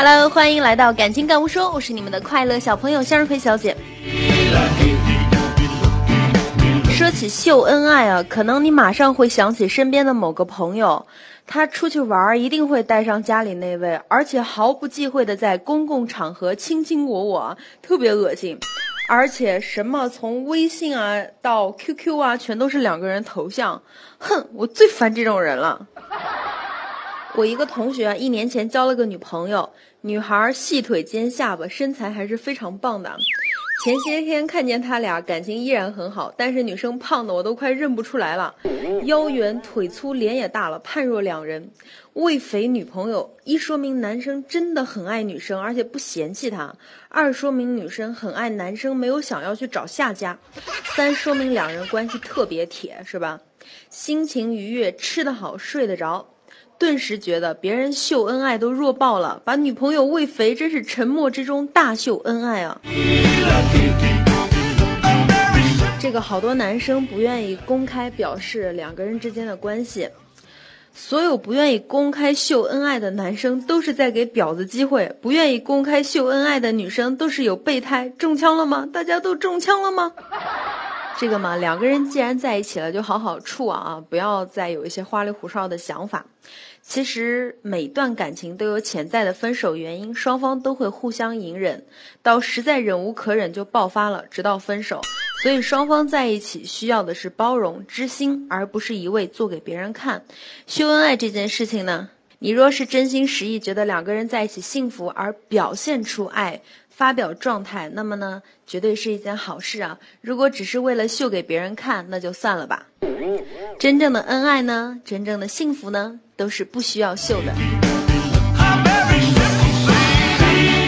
Hello，欢迎来到感情感悟说，我是你们的快乐小朋友向日葵小姐。说起秀恩爱啊，可能你马上会想起身边的某个朋友，他出去玩一定会带上家里那位，而且毫不忌讳的在公共场合卿卿我我，特别恶心。而且什么从微信啊到 QQ 啊，全都是两个人头像，哼，我最烦这种人了。我一个同学一年前交了个女朋友，女孩细腿尖下巴，身材还是非常棒的。前些天看见他俩感情依然很好，但是女生胖的我都快认不出来了，腰圆腿粗脸也大了，判若两人。为肥女朋友，一说明男生真的很爱女生，而且不嫌弃她；二说明女生很爱男生，没有想要去找下家；三说明两人关系特别铁，是吧？心情愉悦，吃得好，睡得着。顿时觉得别人秀恩爱都弱爆了，把女朋友喂肥真是沉默之中大秀恩爱啊！这个好多男生不愿意公开表示两个人之间的关系，所有不愿意公开秀恩爱的男生都是在给婊子机会，不愿意公开秀恩爱的女生都是有备胎。中枪了吗？大家都中枪了吗？这个嘛，两个人既然在一起了，就好好处啊，不要再有一些花里胡哨的想法。其实每段感情都有潜在的分手原因，双方都会互相隐忍，到实在忍无可忍就爆发了，直到分手。所以双方在一起需要的是包容、知心，而不是一味做给别人看。秀恩爱这件事情呢，你若是真心实意觉得两个人在一起幸福而表现出爱。发表状态，那么呢，绝对是一件好事啊！如果只是为了秀给别人看，那就算了吧。真正的恩爱呢，真正的幸福呢，都是不需要秀的。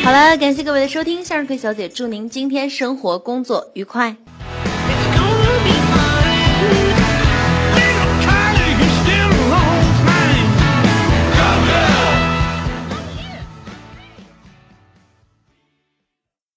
好了，感谢各位的收听，向日葵小姐祝您今天生活工作愉快。